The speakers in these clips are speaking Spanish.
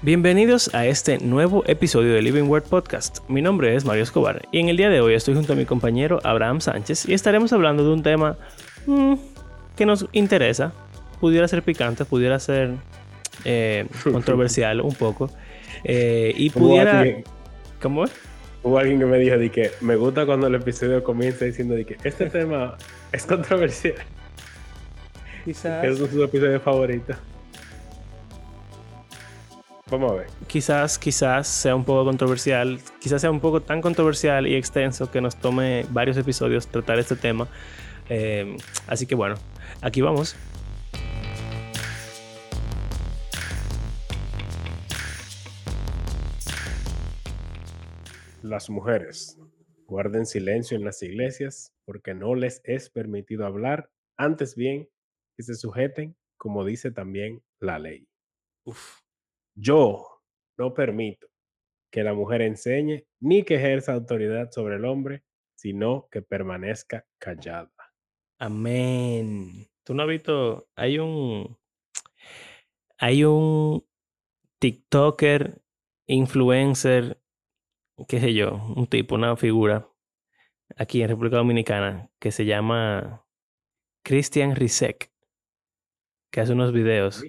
Bienvenidos a este nuevo episodio de Living Word Podcast. Mi nombre es Mario Escobar y en el día de hoy estoy junto a mi compañero Abraham Sánchez y estaremos hablando de un tema mm, que nos interesa. Pudiera ser picante, pudiera ser eh, controversial un poco. Eh, y pudiera... ¿Cómo es? Hubo alguien que me dijo de que me gusta cuando el episodio comienza diciendo de que este tema es controversial. Quizás. Es su episodio favorito. Vamos a ver. Quizás, quizás sea un poco controversial, quizás sea un poco tan controversial y extenso que nos tome varios episodios tratar este tema. Eh, así que bueno, aquí vamos. Las mujeres guarden silencio en las iglesias porque no les es permitido hablar, antes bien que se sujeten, como dice también la ley. Uf. Yo no permito que la mujer enseñe ni que ejerza autoridad sobre el hombre, sino que permanezca callada. Amén. Tú no has visto, hay un, hay un TikToker, influencer, qué sé yo, un tipo, una figura aquí en República Dominicana que se llama Christian Rizek, que hace unos videos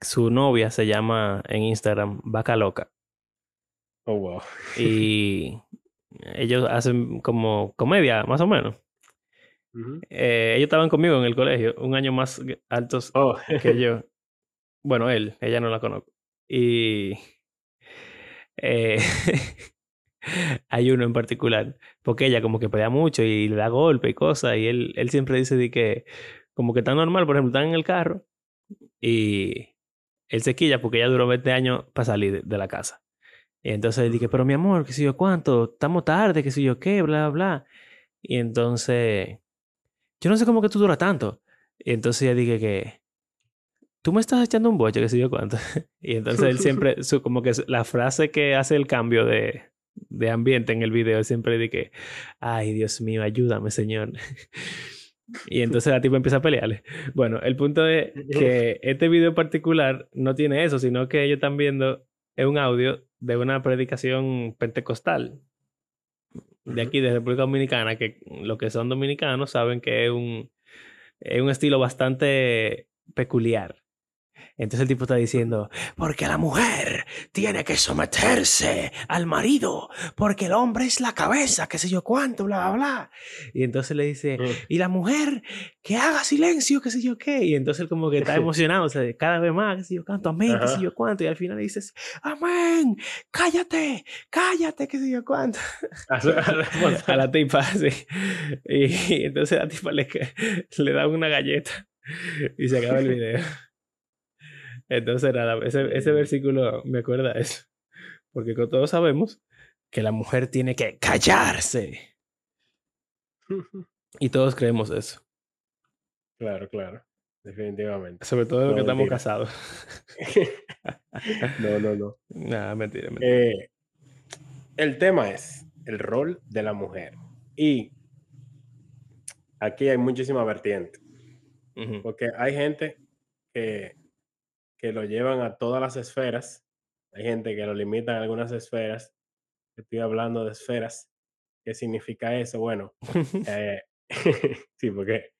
su novia se llama en Instagram Vaca Loca. Oh, wow. y ellos hacen como comedia, más o menos. Eh, ellos estaban conmigo en el colegio, un año más altos oh. que yo. Bueno, él, ella no la conozco. Y eh, hay uno en particular, porque ella como que pelea mucho y le da golpe y cosas, y él, él siempre dice de que como que está normal, por ejemplo, están en el carro y él se quilla porque ella duró 20 años para salir de, la casa. Y entonces dije, pero mi amor, qué sé yo cuánto, estamos tarde, qué sé yo qué, bla, bla, bla. Y entonces, yo no sé cómo que tú duras tanto. Y entonces ella dije que, tú me estás echando un boche, qué sé yo cuánto. y entonces él siempre, su, como que la frase que hace el cambio de, de ambiente en el video, siempre dije, ay, Dios mío, ayúdame, Señor. Y entonces la tipa empieza a pelearle. Bueno, el punto es que este video particular no tiene eso, sino que ellos están viendo un audio de una predicación pentecostal de aquí, de República Dominicana, que los que son dominicanos saben que es un, es un estilo bastante peculiar. Entonces el tipo está diciendo, porque la mujer tiene que someterse al marido, porque el hombre es la cabeza, qué sé yo cuánto, bla, bla, bla. Y entonces le dice, mm. y la mujer que haga silencio, qué sé yo qué. Y entonces él como que está emocionado, o sea, cada vez más, qué sé yo cuánto, amén, qué sé yo cuánto. Y al final le dices, amén, cállate, cállate, qué sé yo cuánto. A la tipa, sí. Y, entonces la tipa le, le da una galleta y se acaba el video. Entonces, nada, ese, ese versículo me acuerda eso. Porque todos sabemos que la mujer tiene que callarse. Y todos creemos eso. Claro, claro. Definitivamente. Sobre todo los que estamos casados. no, no, no. Nada, mentira, mentira. Eh, el tema es el rol de la mujer. Y aquí hay muchísima vertiente. Porque hay gente que que lo llevan a todas las esferas. Hay gente que lo limita a algunas esferas. Estoy hablando de esferas. ¿Qué significa eso? Bueno, eh, sí, porque...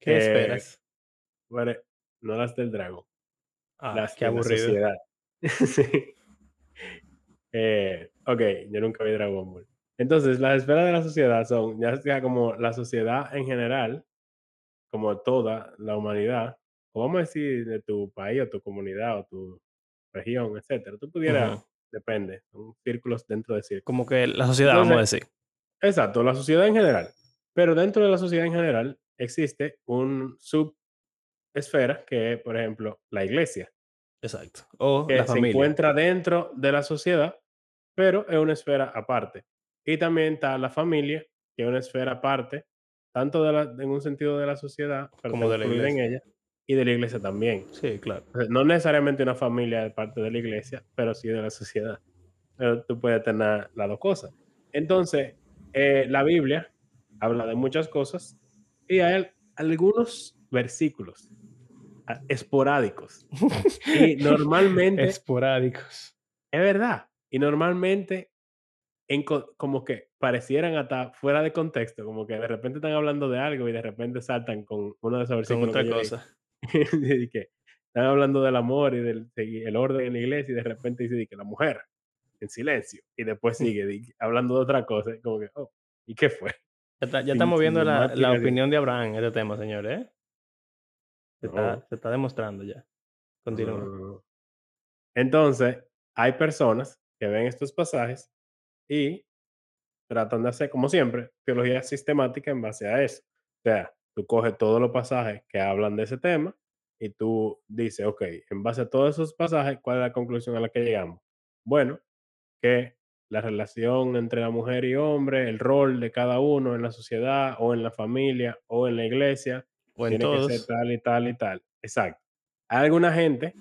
¿Qué eh, esferas? Bueno, no las del dragón. Ah, las qué aburrido. sí. Eh, ok, yo nunca vi Dragon Ball. Entonces, las esferas de la sociedad son, ya sea como la sociedad en general, como toda la humanidad, o vamos a decir de tu país o tu comunidad o tu región, etcétera. Tú pudieras, depende, son círculos dentro de círculos. Como que la sociedad, vamos a decir. Exacto, la sociedad en general. Pero dentro de la sociedad en general existe un subesfera que es, por ejemplo, la iglesia. Exacto. O que se encuentra dentro de la sociedad, pero es una esfera aparte. Y también está la familia, que es una esfera aparte, tanto de la, en un sentido de la sociedad, como de la iglesia. en ella, y de la iglesia también. Sí, claro. No necesariamente una familia de parte de la iglesia, pero sí de la sociedad. Pero tú puedes tener las dos cosas. Entonces, eh, la Biblia habla de muchas cosas y hay algunos versículos esporádicos. y normalmente... Esporádicos. Es verdad. Y normalmente, en, como que parecieran hasta fuera de contexto, como que de repente están hablando de algo y de repente saltan con una de esas versículos. Con otra cosa. que están hablando del amor y del el orden en la iglesia y de repente dice que la mujer en silencio y después sigue hablando de otra cosa, como que, oh, ¿y qué fue? Ya, estamos viendo la, la opinión de Abraham en este tema, señores. ¿eh? Se, está, se, está, demostrando ya. Continúa. Entonces, hay personas que ven estos pasajes y tratan de hacer, como siempre, teología sistemática en base a eso. O sea, tú coges todos los pasajes que hablan de ese tema y tú dices, ok, en base a todos esos pasajes, ¿cuál es la conclusión a la que llegamos? Bueno, que la relación entre la mujer y hombre, el rol de cada uno en la sociedad o en la familia o en la iglesia, tiene que ser tal y tal y tal. Exacto. Hay alguna gente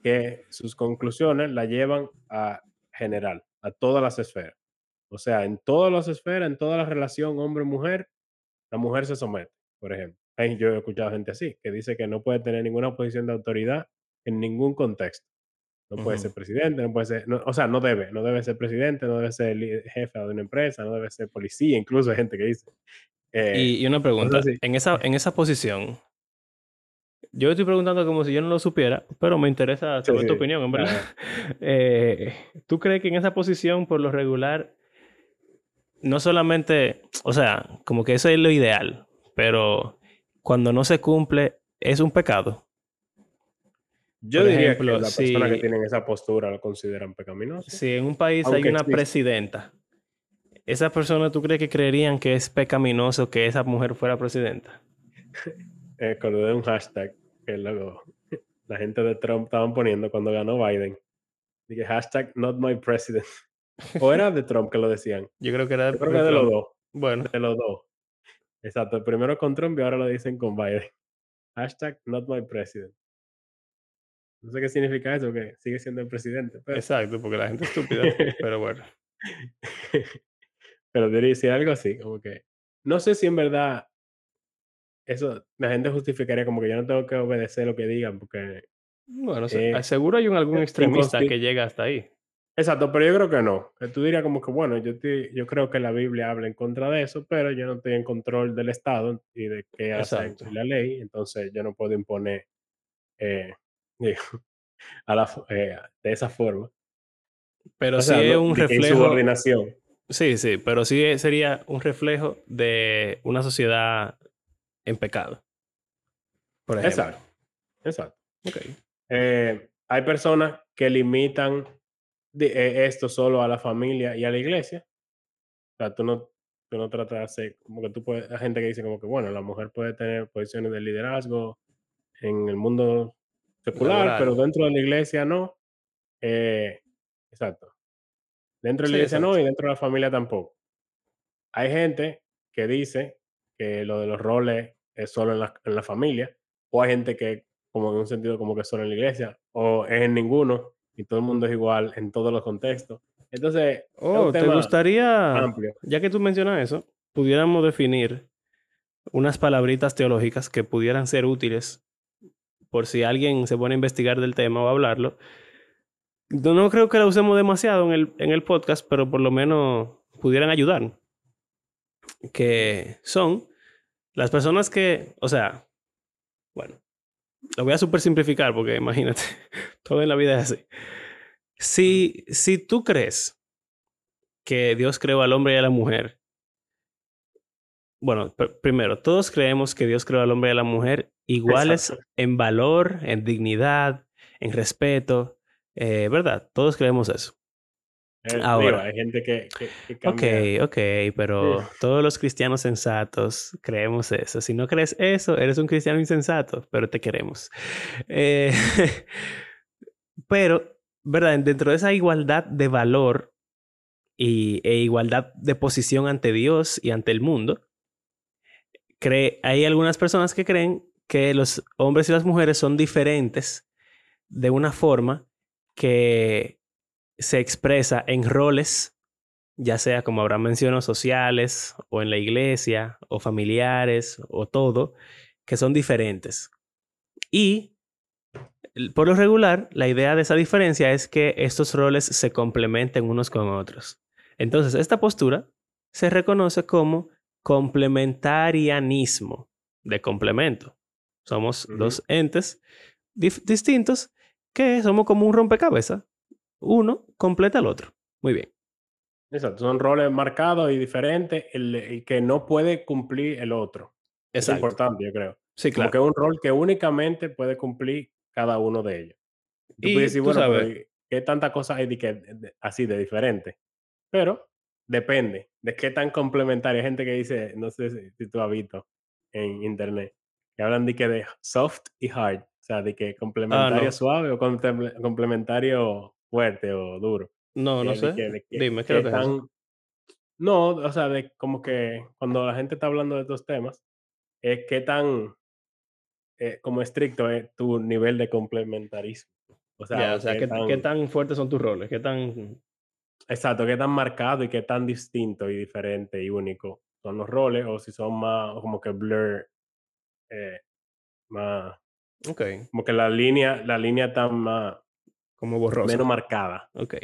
que sus conclusiones la llevan a general, a todas las esferas. O sea, en todas las esferas, en toda la relación hombre-mujer, la mujer se somete, por ejemplo. Yo he escuchado gente así, que dice que no puede tener ninguna posición de autoridad en ningún contexto. No puede ser presidente, no puede ser, o sea, no debe, no debe ser presidente, no debe ser jefe de una empresa, no debe ser policía, incluso hay gente que dice. Eh, y, una pregunta, en esa, en esa posición, yo estoy preguntando como si yo no lo supiera, pero me interesa saber tu opinión, en verdad. Eh, ¿Tú crees que en esa posición, por lo regular, no solamente, o sea, como que eso es lo ideal, pero cuando no se cumple, es un pecado? Yo diría que las personas que tienen esa postura lo consideran pecaminoso. Si en un país hay una presidenta, ¿esas personas tú crees que creerían que es pecaminoso que esa mujer fuera presidenta? eh, de un hashtag que luego la gente de Trump estaban poniendo cuando ganó Biden. Dije hashtag not my president. ¿O era de Trump que lo decían? Yo creo que era de, de los dos. Bueno. De los dos. Exacto. Primero con Trump y ahora lo dicen con Biden. Hashtag not my president. No sé qué significa eso, que sigue siendo el presidente. Exacto, porque la gente es estúpida, pero bueno. pero diría decir algo así, como que no sé si en verdad eso la gente justificaría como que yo no tengo que obedecer lo que digan porque bueno, eh, seguro hay un, algún extremista que llega hasta ahí. Exacto, pero yo creo que no. Tú dirías como que, bueno, yo, yo creo que la Biblia habla en contra de eso, pero yo no estoy en control del Estado y de qué hace la ley, entonces yo no puedo imponer eh, a la, eh, de esa forma. Pero sí es un reflejo. Subordinación. Sí, sí, pero sí sería un reflejo de una sociedad en pecado. Por ejemplo. Exacto. Exacto. Okay. Eh, hay personas que limitan eh, esto solo a la familia y a la iglesia. O sea, tú no, tú no tratas de hacer, como que tú puedes, hay gente que dice como que, bueno, la mujer puede tener posiciones de liderazgo en el mundo secular, pero dentro de la iglesia no. Eh, exacto. Dentro de la iglesia no y dentro de la familia tampoco. Hay gente que dice que lo de los roles es solo en la, en la familia, o hay gente que como en un sentido como que solo en la iglesia, o es en ninguno, y todo el mundo es igual en todos los contextos. Entonces, oh, ¿te gustaría, ya que tú mencionas eso, pudiéramos definir unas palabritas teológicas que pudieran ser útiles por si alguien se pone a investigar del tema o a hablarlo. No, creo que la usemos demasiado en el, en el podcast, pero por lo menos pudieran ayudar. Que son las personas que, o sea, bueno, lo voy a super simplificar porque imagínate, todo en la vida es así. Si, si tú crees que Dios creó al hombre y a la mujer, bueno, primero, todos creemos que Dios creó al hombre y a la mujer iguales en valor, en dignidad, en respeto, eh, ¿verdad? Todos creemos eso. Eh, Ahora, hay gente que, Ok, ok, pero todos los cristianos sensatos creemos eso. Si no crees eso, eres un cristiano insensato, pero te queremos. Eh, pero, ¿verdad? Dentro de esa igualdad de valor y, e igualdad de posición ante Dios y ante el mundo, cree, hay algunas personas que creen que los hombres y las mujeres son diferentes de una forma que se expresa en roles, ya sea como habrá mencionado, sociales o en la iglesia o familiares o todo, que son diferentes. Y Por lo regular, la idea de esa diferencia es que estos roles se complementen unos con otros. Entonces, esta postura se reconoce como complementarianismo de complemento. Somos dos entes distintos que somos como un rompecabezas. Uno completa al otro. Muy bien. Exacto, son roles marcados y diferentes y que no puede cumplir el otro. Es importante, yo creo. Sí, claro. Como que es un rol que únicamente puede cumplir cada uno de ellos. Tú y puedes decir, bueno, ¿qué tanta cosa hay de que, así de diferente? Pero depende de qué tan complementaria. Hay gente que dice, no sé si, tú has visto en internet, que hablan de que de soft y hard. O sea, de que ah, complementario suave o complementario fuerte o duro. No, no sé. Dime, ¿qué, tan... No, o sea, de como que cuando la gente está hablando de estos temas, es qué tan eh, como estricto es tu nivel de complementarismo. O sea, o sea ¿qué, tan... ¿qué, tan... fuertes son tus roles? ¿Qué tan... Exacto, qué tan marcado y qué tan distinto y diferente y único son los roles o si son más como que blur, eh, más... Ok. Como que la línea, la línea está más... Como borrosa. Menos marcada. Ok.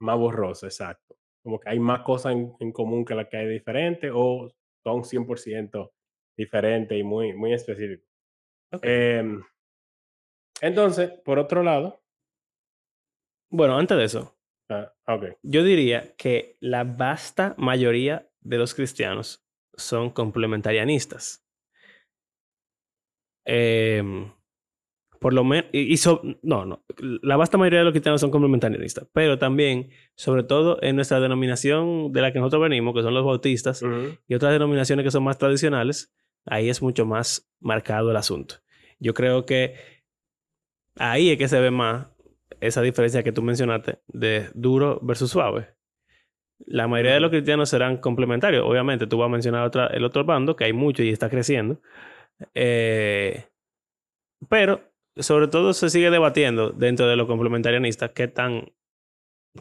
Más borrosa, exacto. Como que hay más cosas en, común que las que hay diferentes o son 100% diferentes y muy, muy específicos. Em, entonces, por otro lado. Bueno, antes de eso. Ah, yo diría que la vasta mayoría de los cristianos son complementarianistas. Em, por lo menos, y, no, no, la vasta mayoría de los cristianos son complementarianistas, pero también, sobre todo en nuestra denominación de la que nosotros venimos, que son los bautistas, y otras denominaciones que son más tradicionales, Ahí es mucho más marcado el asunto. Yo creo que ahí es que se ve más esa diferencia que tú mencionaste de duro versus suave. La mayoría de los cristianos serán complementarios. Obviamente, tú vas a mencionar otra, el otro bando, que hay mucho y está creciendo. Eh, pero, sobre todo, se sigue debatiendo dentro de los complementarianistas qué tan,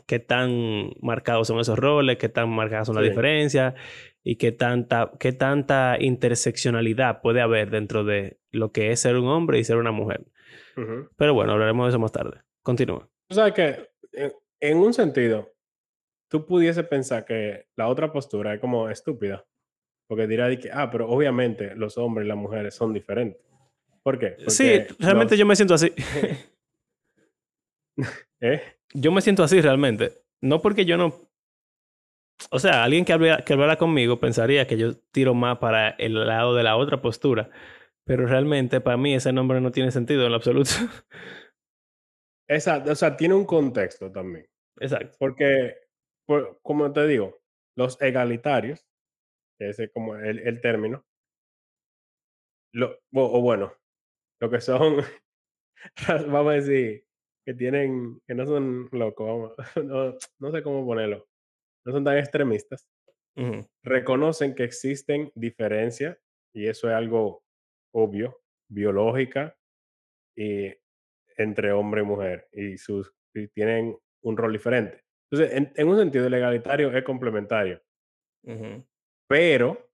qué tan marcados son esos roles, qué tan marcadas son las diferencias y qué tanta, qué tanta interseccionalidad puede haber dentro de lo que es ser un hombre y ser una mujer. Pero bueno, hablaremos de eso más tarde. Continúa. O sea que, en un sentido, tú pudiese pensar que la otra postura es como estúpida. Porque dirá que, ah, pero obviamente los hombres y las mujeres son diferentes. ¿Por qué? sí, realmente yo me siento así. ¿Eh? Yo me siento así realmente. No porque yo no o sea, alguien que hablara, que hablara conmigo pensaría que yo tiro más para el lado de la otra postura, pero realmente para mí ese nombre no tiene sentido en lo absoluto. Exacto, o sea, tiene un contexto también. Exacto. Porque, como te digo, los egalitarios, ese es como el, el término, lo, o, bueno, lo que son, vamos a decir, que tienen, que no son locos, no, no sé cómo ponerlo no son tan extremistas, reconocen que existen diferencias y eso es algo obvio, biológica y entre hombre y mujer y sus tienen un rol diferente. Entonces, en, un sentido, el legalitario es complementario. Pero,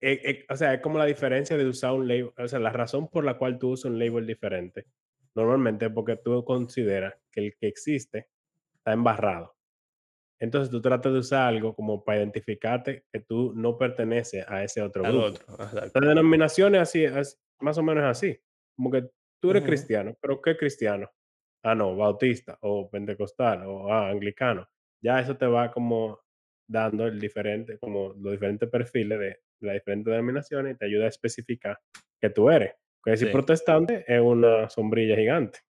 e, e, o sea, es como la diferencia de usar un label, o sea, la razón por la cual tú usas un label diferente, normalmente es porque tú consideras que el que existe está embarrado. Entonces tú tratas de usar algo como para identificarte que tú no perteneces a ese otro grupo. Otro, La denominación es así, más o menos así. Como que tú eres cristiano, pero ¿qué cristiano? Ah, no, bautista o pentecostal o ah, anglicano. Ya eso te va como dando el diferente, como los diferentes perfiles de, las diferentes denominaciones y te ayuda a especificar que tú eres. Porque si protestante es una sombrilla gigante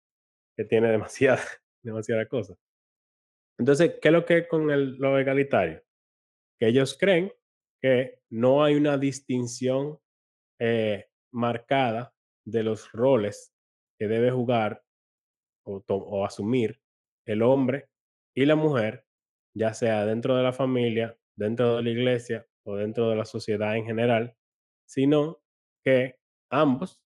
que tiene demasiada, demasiada cosa. Entonces, ¿qué es lo que es con el, lo egalitario? Que ellos creen que no hay una distinción eh, marcada de los roles que debe jugar o, asumir el hombre y la mujer, ya sea dentro de la familia, dentro de la iglesia o dentro de la sociedad en general, sino que ambos,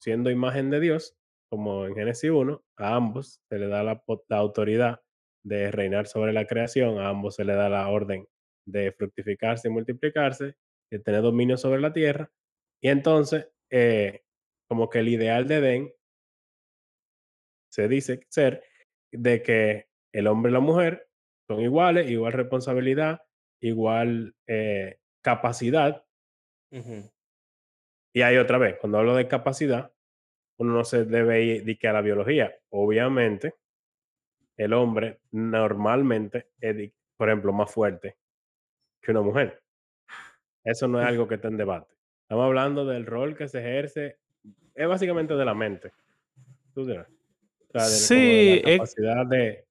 siendo imagen de Dios, como en Génesis 1, a ambos se le da la autoridad de reinar sobre la creación, a ambos se le da la orden de fructificarse y multiplicarse, de tener dominio sobre la tierra. Y entonces, eh, como que el ideal de Edén se dice ser de que el hombre y la mujer son iguales, igual responsabilidad, igual eh, capacidad. Y hay otra vez, cuando hablo de capacidad, uno no se debe ir a la biología. Obviamente, el hombre normalmente es, por ejemplo, más fuerte que una mujer. Eso no es algo que esté en debate. Estamos hablando del rol que se ejerce, es básicamente de la mente. ¿Tú dirás? sí, la capacidad de...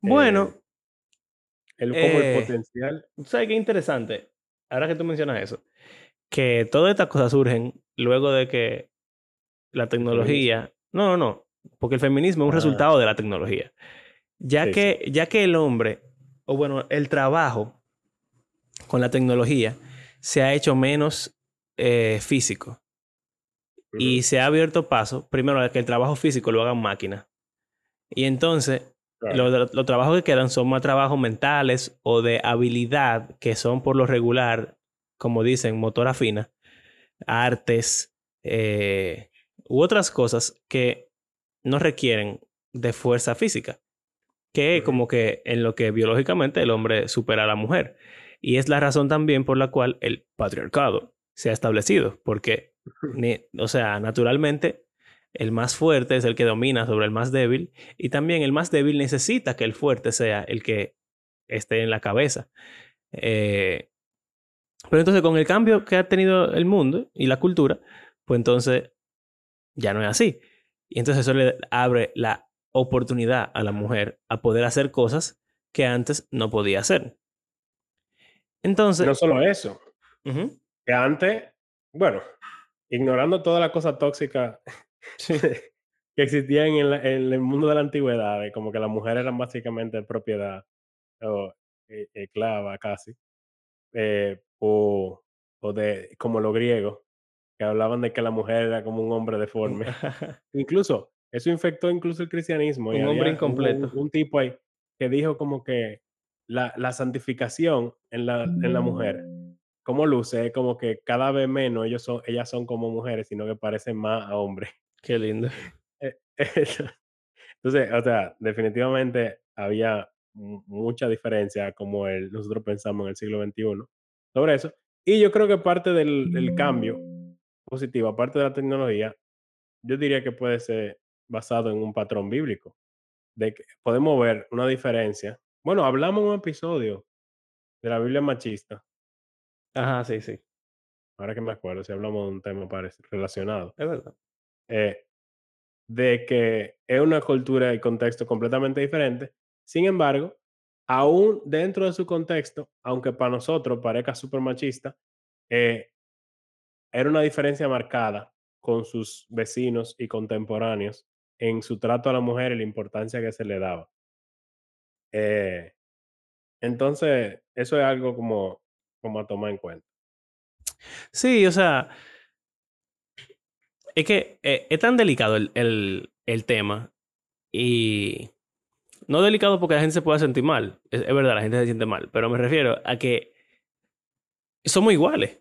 Bueno. Eh, el, como el eh, potencial. ¿Sabes qué interesante? Ahora que tú mencionas eso, que todas estas cosas surgen luego de que la tecnología... No, no, no, porque el feminismo es un ah. resultado de la tecnología. Ya, que, ya que el hombre, o bueno, el trabajo con la tecnología se ha hecho menos eh, físico y se ha abierto paso, primero, a que el trabajo físico lo hagan máquinas. Y entonces, los, los, trabajos que quedan son más trabajos mentales o de habilidad, que son por lo regular, como dicen, motora fina, artes eh, u otras cosas que no requieren de fuerza física, que es como que en lo que biológicamente el hombre supera a la mujer. Y es la razón también por la cual el patriarcado se ha establecido, porque, o sea, naturalmente el más fuerte es el que domina sobre el más débil y también el más débil necesita que el fuerte sea el que esté en la cabeza. Eh, pero entonces con el cambio que ha tenido el mundo y la cultura, pues entonces ya no es así. Y entonces eso le abre la oportunidad a la mujer a poder hacer cosas que antes no podía hacer. Entonces... No solo eso. Que antes, bueno, ignorando toda la cosa tóxica que existía en el, en el, mundo de la antigüedad, como que las mujeres eran básicamente propiedad o eh, esclava casi, eh, o, o de como los griegos, que hablaban de que la mujer era como un hombre deforme. incluso, eso infectó incluso el cristianismo. Un hombre incompleto. Un, tipo ahí que dijo como que la, la santificación en la, en la mujer, como luce, como que cada vez menos ellos son, ellas son como mujeres, sino que parecen más a hombres. Qué lindo. Eh, entonces, o sea, definitivamente había mucha diferencia como el, nosotros pensamos en el siglo XXI sobre eso. Y yo creo que parte del, del cambio positivo, aparte de la tecnología, yo diría que puede ser basado en un patrón bíblico. De que podemos ver una diferencia. Bueno, hablamos en un episodio de la Biblia machista. Ajá, sí, sí. Ahora que me acuerdo, si hablamos de un tema relacionado. Es verdad. Eh, de que es una cultura y contexto completamente diferente. Sin embargo, aún dentro de su contexto, aunque para nosotros parezca súper machista, eh, era una diferencia marcada con sus vecinos y contemporáneos en su trato a la mujer y la importancia que se le daba. Eh, entonces, eso es algo como, como a tomar en cuenta. Sí, o sea, es que eh, es tan delicado el, el, el, tema y no delicado porque la gente se pueda sentir mal, es, es, verdad, la gente se siente mal, pero me refiero a que somos iguales.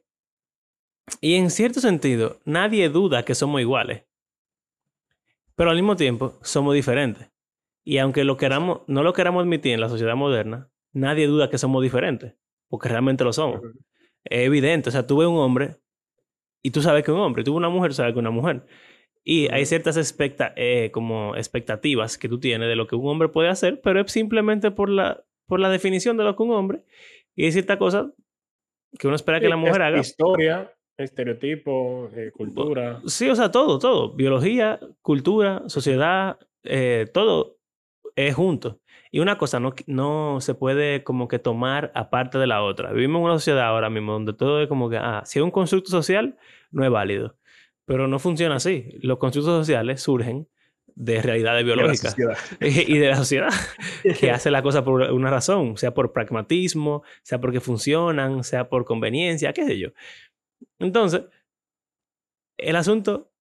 Y en cierto sentido, nadie duda que somos iguales. Pero al mismo tiempo, somos diferentes. Y aunque lo queramos, no lo queramos admitir en la sociedad moderna, nadie duda que somos diferentes. Porque realmente lo somos. Es evidente. O sea, tú ves un hombre y tú sabes que un hombre. Ves una mujer, sabes que una mujer. Y hay ciertas eh, como expectativas que tú tienes de lo que un hombre puede hacer, pero es simplemente por la, por la definición de lo que un hombre. Y hay ciertas cosas que uno espera que la mujer haga. Historia, Estereotipo, eh, cultura. Sí, o sea, todo, todo. Biología, cultura, sociedad, eh, todo es junto. Y una cosa no, no se puede como que tomar aparte de la otra. Vivimos en una sociedad ahora mismo donde todo es como que, ah, si es un constructo social, no es válido. Pero no funciona así. Los constructos sociales surgen de realidades biológicas y de la sociedad que hace la cosa por una razón, sea por pragmatismo, sea porque funcionan, sea por conveniencia, qué sé yo. Entonces, el asunto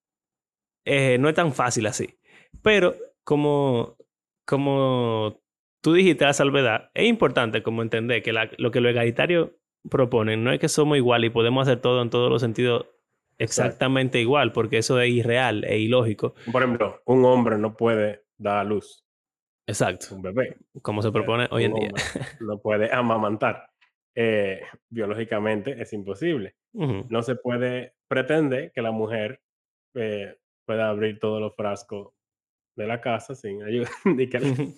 eh, no es tan fácil así. Pero como, como tú dijiste la salvedad, es importante como entender que lo que los egalitarios proponen no es que somos iguales y podemos hacer todo en todos los sentidos exactamente igual, porque eso es irreal e ilógico. Por ejemplo, un hombre no puede dar a luz. Exacto. Un bebé. Como se propone hoy en día. No puede amamantar. Eh, biológicamente es imposible. No se puede, pretende que la mujer eh, pueda abrir todos los frascos de la casa sin ayuda. que,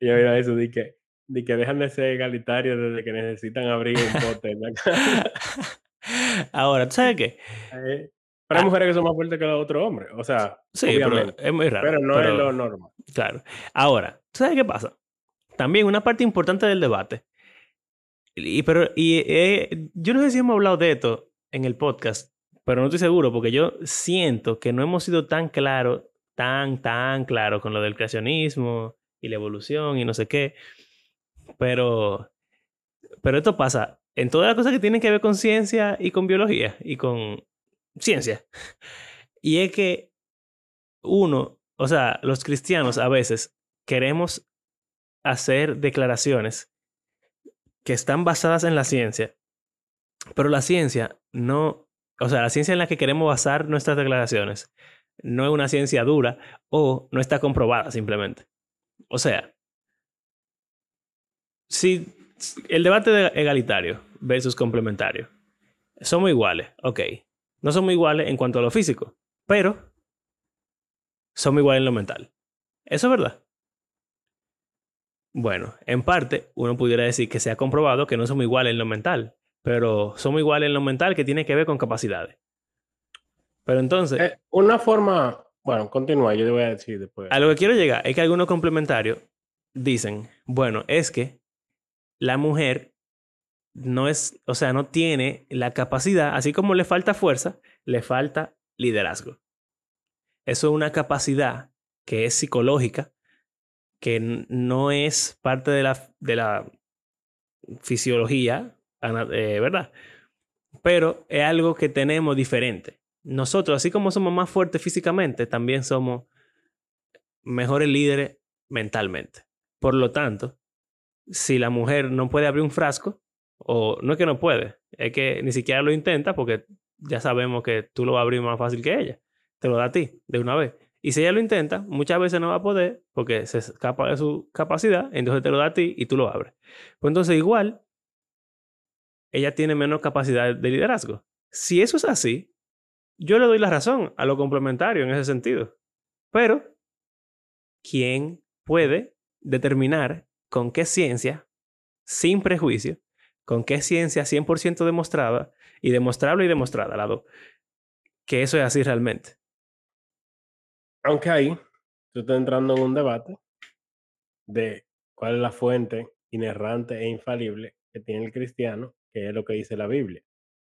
yo eso, de que, de que dejan de ser egalitarios desde que necesitan abrir un bote en la. Ahora, ¿tú sabes qué? Eh, pero hay ah. mujeres que son más fuertes que los otros hombres. O sea, sí, pero es muy raro. Pero no es lo normal. Claro. Ahora, ¿tú sabes qué pasa? También una parte importante del debate. Y, pero, y eh, yo no sé si hemos hablado de esto en el podcast, pero no estoy seguro porque yo siento que no hemos sido tan claros, tan, tan claros con lo del creacionismo y la evolución y no sé qué. Pero, pero esto pasa en todas las cosas que tienen que ver con ciencia y con biología y con ciencia. Y es que uno, o sea, los cristianos a veces queremos hacer declaraciones que están basadas en la ciencia, pero la ciencia no, o sea, la ciencia en la que queremos basar nuestras declaraciones no es una ciencia dura o no está comprobada simplemente. O sea, si el debate de egalitario versus complementario somos iguales, ok, no somos iguales en cuanto a lo físico, pero somos iguales en lo mental. ¿Eso es verdad? Bueno, en parte, uno pudiera decir que se ha comprobado que no somos iguales en lo mental, pero somos iguales en lo mental que tiene que ver con capacidades. Pero entonces... Eh, una forma... Bueno, continúa, yo te voy a decir después. A lo que quiero llegar es que algunos complementarios dicen, bueno, es que la mujer no es, o sea, no tiene la capacidad, así como le falta fuerza, le falta liderazgo. Eso es una capacidad que es psicológica, que no es parte de la, de la fisiología, eh, ¿verdad? Pero es algo que tenemos diferente. Nosotros, así como somos más fuertes físicamente, también somos mejores líderes mentalmente. Por lo tanto, si la mujer no puede abrir un frasco, o no es que no puede, es que ni siquiera lo intenta porque ya sabemos que tú lo vas a abrir más fácil que ella. Te lo da a ti de una vez. Y si ella lo intenta, muchas veces no va a poder porque se escapa de su capacidad, entonces te lo da a ti y tú lo abres. Pues entonces igual, ella tiene menos capacidad de liderazgo. Si eso es así, yo le doy la razón a lo complementario en ese sentido. Pero, ¿quién puede determinar con qué ciencia, sin prejuicio, con qué ciencia 100% demostrada, y demostrable y demostrada, lado, que eso es así realmente? Aunque ahí tú estás entrando en un debate de cuál es la fuente inerrante e infalible que tiene el cristiano, que es lo que dice la Biblia.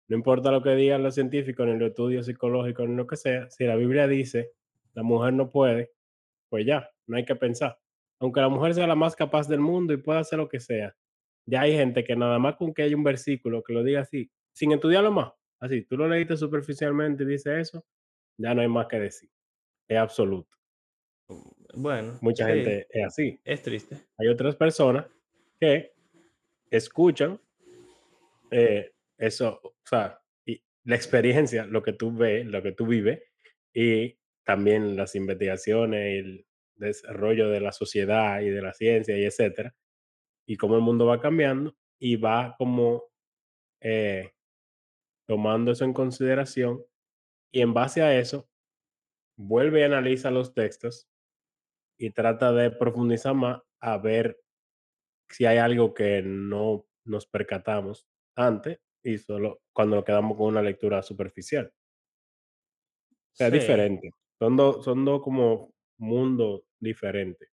No importa lo que digan los científicos, ni los estudios psicológicos, ni lo que sea, si la Biblia dice la mujer no puede, pues ya, no hay que pensar. Aunque la mujer sea la más capaz del mundo y pueda hacer lo que sea, ya hay gente que nada más con que haya un versículo que lo diga así, sin estudiarlo más, así, tú lo leíste superficialmente y dice eso, ya no hay más que decir. Es absoluto. Bueno. Mucha gente es así. Es triste. Hay otras personas que escuchan eh, eso, o sea, y la experiencia, lo que tú ves, lo que tú vives, y también las investigaciones y el desarrollo de la sociedad y de la ciencia y etcétera, y cómo el mundo va cambiando y va como eh, tomando eso en consideración y en base a eso vuelve y analiza los textos y trata de profundizar más a ver si hay algo que no nos percatamos antes y solo cuando nos quedamos con una lectura superficial. es diferente. Son dos son dos como mundos diferentes.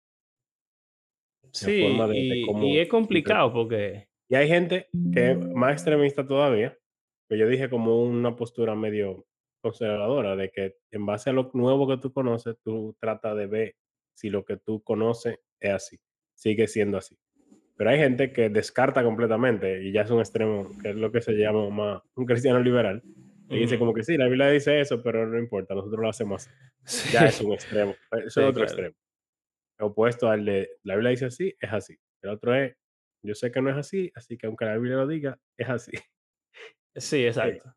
Sí, y, es complicado porque... Y hay gente que es más extremista todavía, que yo dije como una postura medio conservadora, de que en base a lo nuevo que tú conoces, tú tratas de ver si lo que tú conoces es así, sigue siendo así. Pero hay gente que descarta completamente y ya es un extremo, que es lo que se llama más un cristiano liberal. Y dice como que sí, la Biblia dice eso, pero no importa, nosotros lo hacemos Ya es un extremo, eso es otro extremo. Opuesto al de la Biblia dice así, es así. El otro es, yo sé que no es así, así que aunque la Biblia lo diga, es así. Sí, exacto.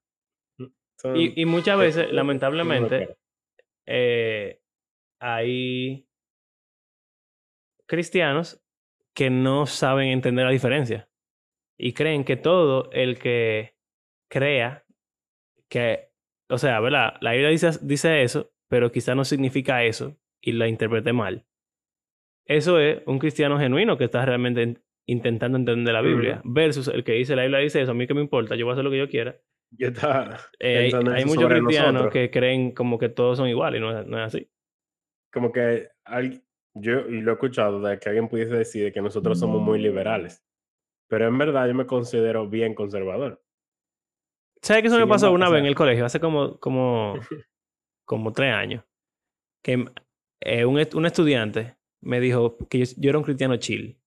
y, muchas veces, lamentablemente, eh, hay cristianos que no saben entender la diferencia y creen que todo el que crea que, o sea, ¿verdad? La Biblia dice, dice eso, pero quizá no significa eso y la interprete mal. Eso es un cristiano genuino que está realmente intentando entender la Biblia, versus el que dice la Biblia dice eso, a mí que me importa, yo voy a hacer lo que yo quiera. Yo eh, hay, muchos cristianos que creen como que todos son iguales y no no es así. Como que yo y lo he escuchado de que alguien pudiese decir que nosotros somos muy liberales, pero en verdad yo me considero bien conservador. ¿Sabes que eso me pasó una vez en el colegio? Hace como, como, como tres años. Que eh, un, un, estudiante me dijo que yo, yo, era un cristiano chill.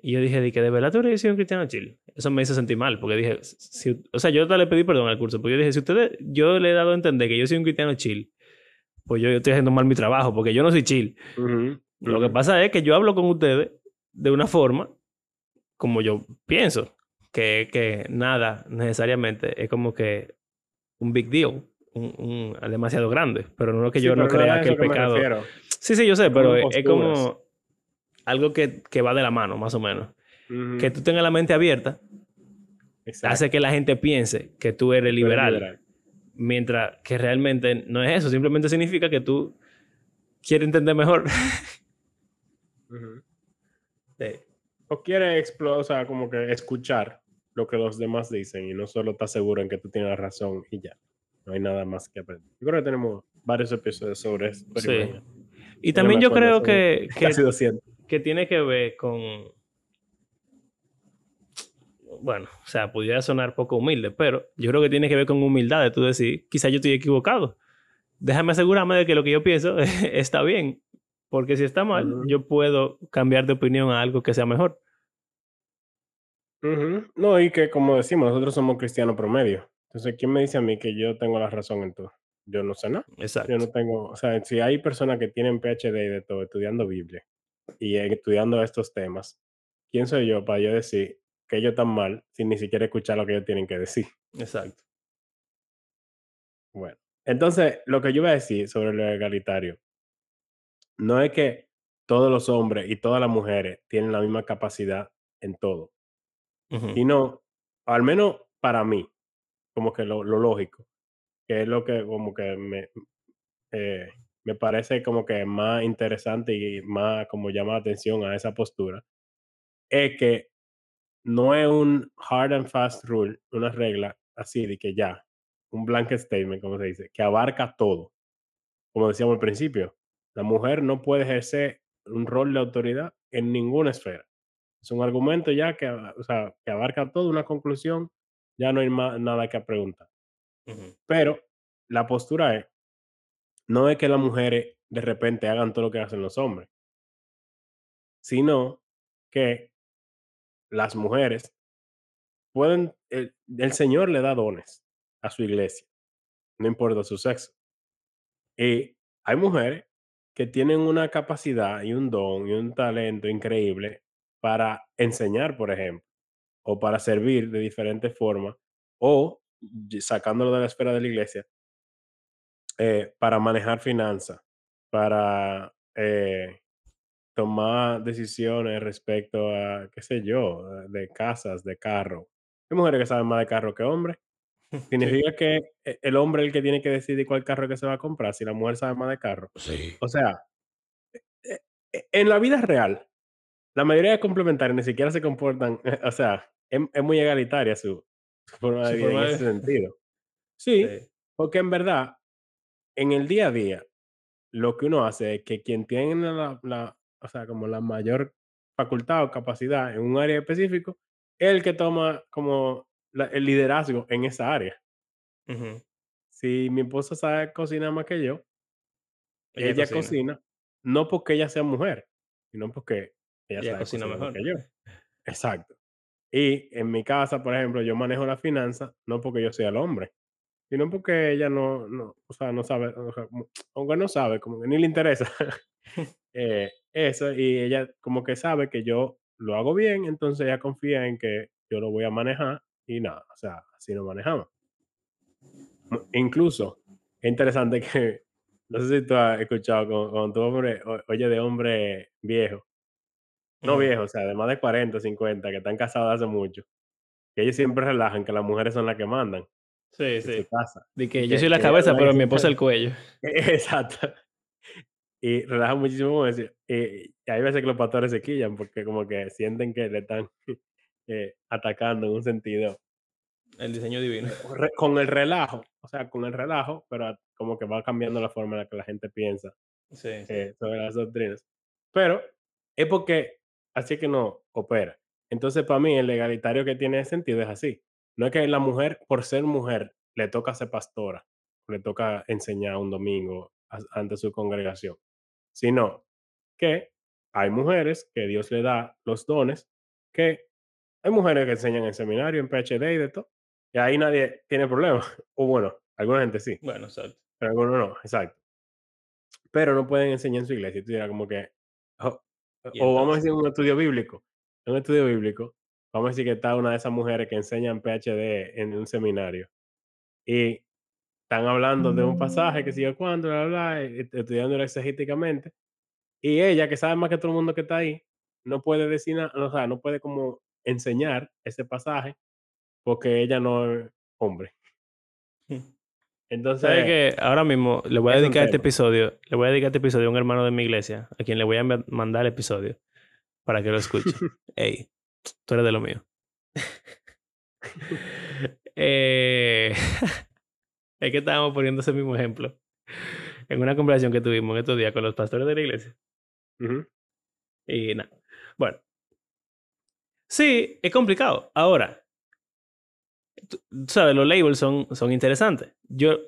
Y yo dije, que de verdad tú eres un cristiano chill. Eso me hizo sentir mal, porque dije, si, o sea, yo le pedí perdón al curso, porque yo dije, si ustedes, yo le he dado a entender que yo soy un cristiano chill, pues yo, estoy haciendo mal mi trabajo, porque yo no soy chill. Lo que pasa es que yo hablo con ustedes de una forma como yo pienso, que, que nada necesariamente es como que un big deal, un, demasiado grande, pero no que yo no crea que el pecado... Sí, sí, yo sé, pero es, como algo que, que, va de la mano, más o menos. Que tú tengas la mente abierta hace que la gente piense que tú eres liberal, mientras que realmente no es eso, simplemente significa que tú quieres entender mejor. O quieres o sea, como que escuchar lo que los demás dicen y no solo estás seguro en que tú tienes razón y ya. No hay nada más que aprender. Yo creo que tenemos varios episodios sobre esto. Sí. Y también yo creo que, que, que tiene que ver con... Bueno, o sea, pudiera sonar poco humilde, pero yo creo que tiene que ver con humildad de tú decir, quizá yo estoy equivocado. Déjame asegurarme de que lo que yo pienso está bien. Porque si está mal, yo puedo cambiar de opinión a algo que sea mejor. No, y que como decimos, nosotros somos cristianos promedio. Entonces, ¿quién me dice a mí que yo tengo la razón en todo? Yo no sé nada. Exacto. Yo no tengo, o sea, si hay personas que tienen PhD de todo, estudiando Biblia y estudiando estos temas, ¿quién soy yo para yo decir que ellos están mal sin ni siquiera escuchar lo que ellos tienen que decir? Exacto. Bueno, entonces, lo que yo voy a decir sobre lo egalitario, no es que todos los hombres y todas las mujeres tienen la misma capacidad en todo. Y no, al menos para mí, como que lo, lógico, que es lo que como que me, eh, me parece como que más interesante y más como llama la atención a esa postura, es que no es un hard and fast rule, una regla así de que ya, un blanket statement, como se dice, que abarca todo. Como decíamos al principio, la mujer no puede ejercer un rol de autoridad en ninguna esfera. Es un argumento ya que, o sea, que abarca toda una conclusión, ya no hay más, nada que preguntar. Pero la postura es, no es que las mujeres de repente hagan todo lo que hacen los hombres, sino que las mujeres pueden, el, el Señor le da dones a su iglesia, no importa su sexo. Y hay mujeres que tienen una capacidad y un don y un talento increíble para enseñar, por ejemplo, o para servir de diferentes formas, o sacándolo de la esfera de la iglesia, eh, para manejar finanzas, para eh, tomar decisiones respecto a, qué sé yo, de casas, de carro. Hay mujeres que saben más de carro que hombres. Significa que e, el hombre es el que tiene que decidir cuál carro que se va a comprar, si la mujer sabe más de carro. Sí. O sea, e, e, en la vida real, la mayoría de complementarios ni siquiera se comportan, o sea, es, muy egalitaria su, forma de vida en ese sentido. Sí, porque en verdad, en el día a día, lo que uno hace es que quien tiene la, o sea, como la mayor facultad o capacidad en un área específico, es el que toma como el liderazgo en esa área. Si mi esposa sabe cocinar más que yo, ella, cocina. no porque ella sea mujer, sino porque ella, cocina mejor que yo. Exacto. Y en mi casa, por ejemplo, yo manejo la finanza no porque yo sea el hombre, sino porque ella no, no o sea, no sabe, aunque no sabe, como que ni le interesa eh, eso, y ella como que sabe que yo lo hago bien, entonces ella confía en que yo lo voy a manejar y nada, o sea, así lo manejamos. Incluso, es interesante que, no sé si tú has escuchado con, tu hombre, oye de hombre viejo, no viejo, o sea, de más de 40, 50, que están casados hace mucho, que ellos siempre relajan que las mujeres son las que mandan. Sí, sí. De que, yo soy la cabeza, pero mi esposa el cuello. Exacto. Y relajan muchísimo con eso. Y, hay veces que los pastores se quillan porque como que sienten que le están eh, atacando en un sentido. El diseño divino. Con el relajo, o sea, con el relajo, pero como que va cambiando la forma en la que la gente piensa eh, sobre las doctrinas. Pero es porque así que no opera. Entonces, para mí, el legalitario que tiene sentido es así. No es que la mujer, por ser mujer, le toca ser pastora, le toca enseñar un domingo ante su congregación, sino que hay mujeres que Dios le da los dones, que hay mujeres que enseñan en seminario, en PhD y de todo, y ahí nadie tiene problema. O bueno, alguna gente sí. Bueno, exacto. Pero algunos no, exacto. Pero no pueden enseñar en su iglesia. Tú dirás como que, oh, o vamos a decir un estudio bíblico. Un estudio bíblico, vamos a decir que está una de esas mujeres que enseñan PhD en un seminario. Y están hablando de un pasaje que sigue cuando, bla, bla, estudiándolo exegéticamente. Y ella, que sabe más que todo el mundo que está ahí, no puede decir nada, o sea, no puede como enseñar ese pasaje porque ella no es hombre. Entonces. ¿Sabe que ahora mismo le voy a dedicar este episodio? Le voy a dedicar este episodio a un hermano de mi iglesia, a quien le voy a mandar el episodio para que lo escuche. Ey, tú eres de lo mío. eh, es que estábamos poniendo ese mismo ejemplo en una conversación que tuvimos en estos días con los pastores de la iglesia. Y nada. Bueno. Sí, es complicado. Ahora, tú, sabes, los labels son, son interesantes. Yo,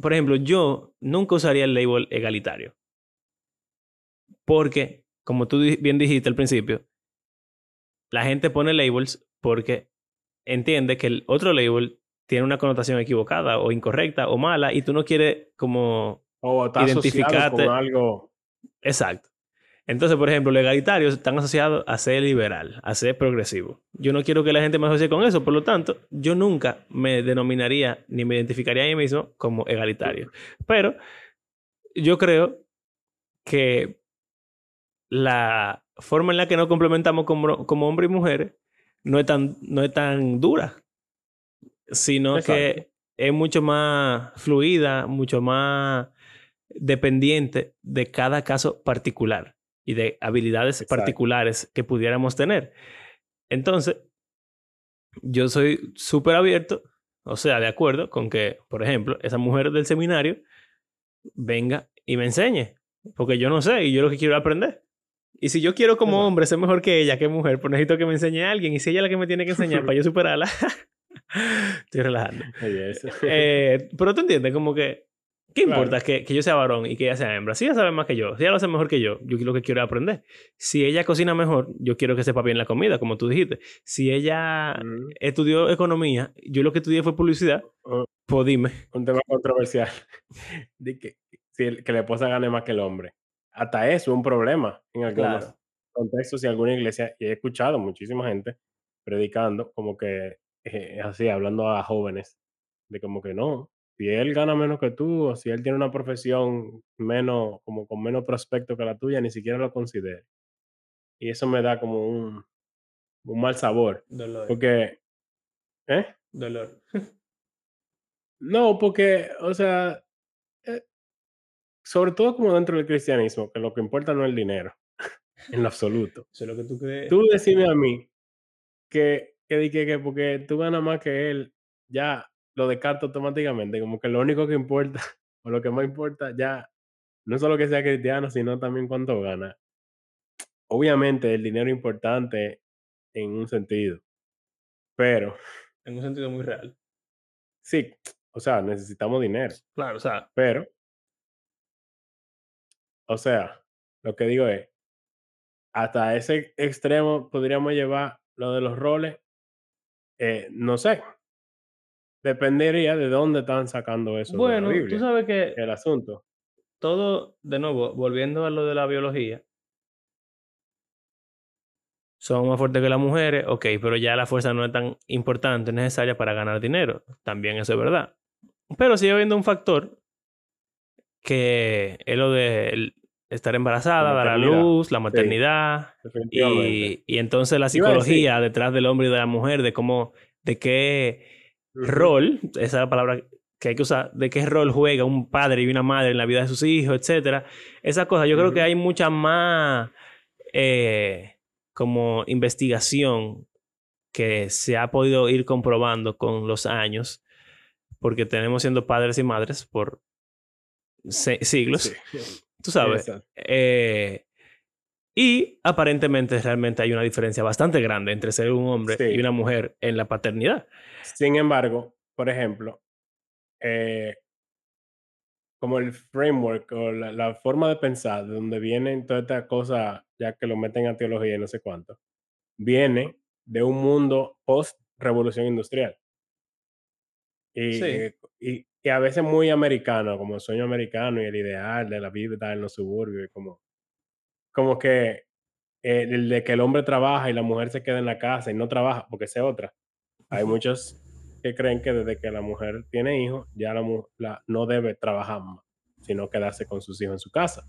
por ejemplo, yo nunca usaría el label egalitario. Porque, como tú bien dijiste al principio, la gente pone labels porque entiende que el otro label tiene una connotación equivocada o incorrecta o mala y tú no quieres como o identificarte con algo. Exacto. Entonces, por ejemplo, legalitarios están asociados a ser liberal, a ser progresivo. Yo no quiero que la gente me asocie con eso, por lo tanto, yo nunca me denominaría ni me identificaría a mí mismo como egalitario. Pero yo creo que la forma en la que nos complementamos como, como hombres y mujeres no es tan, no es tan dura, sino que es mucho más fluida, mucho más dependiente de cada caso particular y de habilidades particulares que pudiéramos tener. Entonces, yo soy súper abierto, o sea, de acuerdo con que, por ejemplo, esa mujer del seminario venga y me enseñe, porque yo no sé y yo lo que quiero aprender. Y si yo quiero como hombre ser mejor que ella, que mujer, pues necesito que me enseñe a alguien. Y si ella es la que me tiene que enseñar para yo superarla, estoy relajando. eh, pero tú entiendes, como que ¿Qué importa que, que, yo sea varón y que ella sea hembra? Si ella sabe más que yo, si ella lo hace mejor que yo, yo lo que quiero es aprender. Si ella cocina mejor, yo quiero que sepa bien la comida, como tú dijiste. Si ella mm. estudió economía, yo lo que estudié fue publicidad, oh. pues dime. Un tema controversial. de que, si que la esposa gane más que el hombre. Hasta eso es un problema en algunos contextos y alguna iglesia. Y he escuchado muchísima gente predicando como que, eh, así, hablando a jóvenes, de como que no, si él gana menos que tú o si él tiene una profesión menos, como con menos prospecto que la tuya, ni siquiera lo considere. Y eso me da como un, un mal sabor. Dolor. Porque, ¿eh? Dolor. no, porque, o sea, eh, sobre todo como dentro del cristianismo, que lo que importa no es el dinero, en lo absoluto. Eso es lo que tú crees. Tú decime a mí que, que, que, que porque tú ganas más que él, ya lo descarto automáticamente, como que lo único que importa, o lo que más importa ya, no solo que sea cristiano, sino también cuánto gana. Obviamente el dinero es importante en un sentido, pero... En un sentido muy real. Sí, o sea, necesitamos dinero. Claro, o sea. Pero, o sea, lo que digo es, hasta ese extremo podríamos llevar lo de los roles, eh, no sé, Dependería de dónde están sacando eso. Bueno, tú sabes que. El asunto. Todo, de nuevo, volviendo a lo de la biología. somos más fuertes que las mujeres, ok, pero ya la fuerza no es tan importante, necesaria para ganar dinero. También eso es verdad. Pero sigue habiendo un factor que es lo de estar embarazada, dar a luz, la maternidad. y, y, entonces la psicología detrás del hombre y de la mujer, de cómo, de qué rol, esa es la palabra que hay que usar, de qué rol juega un padre y una madre en la vida de sus hijos, etcétera. Esas cosas, yo creo que hay mucha más eh, como investigación que se ha podido ir comprobando con los años, porque tenemos siendo padres y madres por siglos. Tú sabes. Eh, y aparentemente realmente hay una diferencia bastante grande entre ser un hombre y una mujer en la paternidad. Sin embargo, por ejemplo, eh, como el framework o la, forma de pensar, de donde vienen todas estas cosas, ya que lo meten a teología y no sé cuánto, viene de un mundo post-revolución industrial. Y, y, y, a veces muy americano, como el sueño americano y el ideal de la vida en los suburbios, como, como que eh, el de que el hombre trabaja y la mujer se queda en la casa y no trabaja, porque es otra. Hay muchos que creen que desde que la mujer tiene hijos, ya la, no debe trabajar más, sino quedarse con sus hijos en su casa.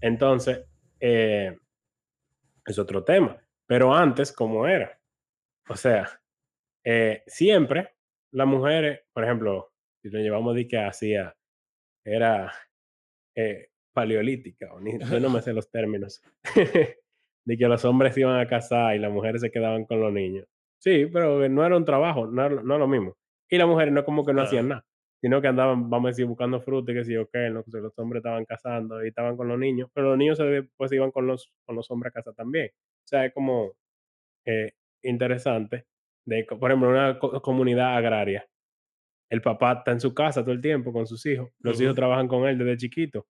Entonces, eh, es otro tema. Pero antes, ¿cómo era? O sea, eh, siempre las mujeres, por ejemplo, si lo llevamos de que hacía, era eh, paleolítica, yo no me sé los términos, de que los hombres iban a casar y las mujeres se quedaban con los niños. Sí, pero no era un trabajo, no, no lo mismo. Y las mujeres no como que no hacían nada, sino que andaban, vamos a decir, buscando fruta y que sí, ok, no, los hombres estaban casando y estaban con los niños, pero los niños pues iban con los, con los hombres a casa también. O sea, es como eh, interesante. De, por ejemplo, una comunidad agraria. El papá está en su casa todo el tiempo con sus hijos. Los hijos trabajan con él desde chiquito.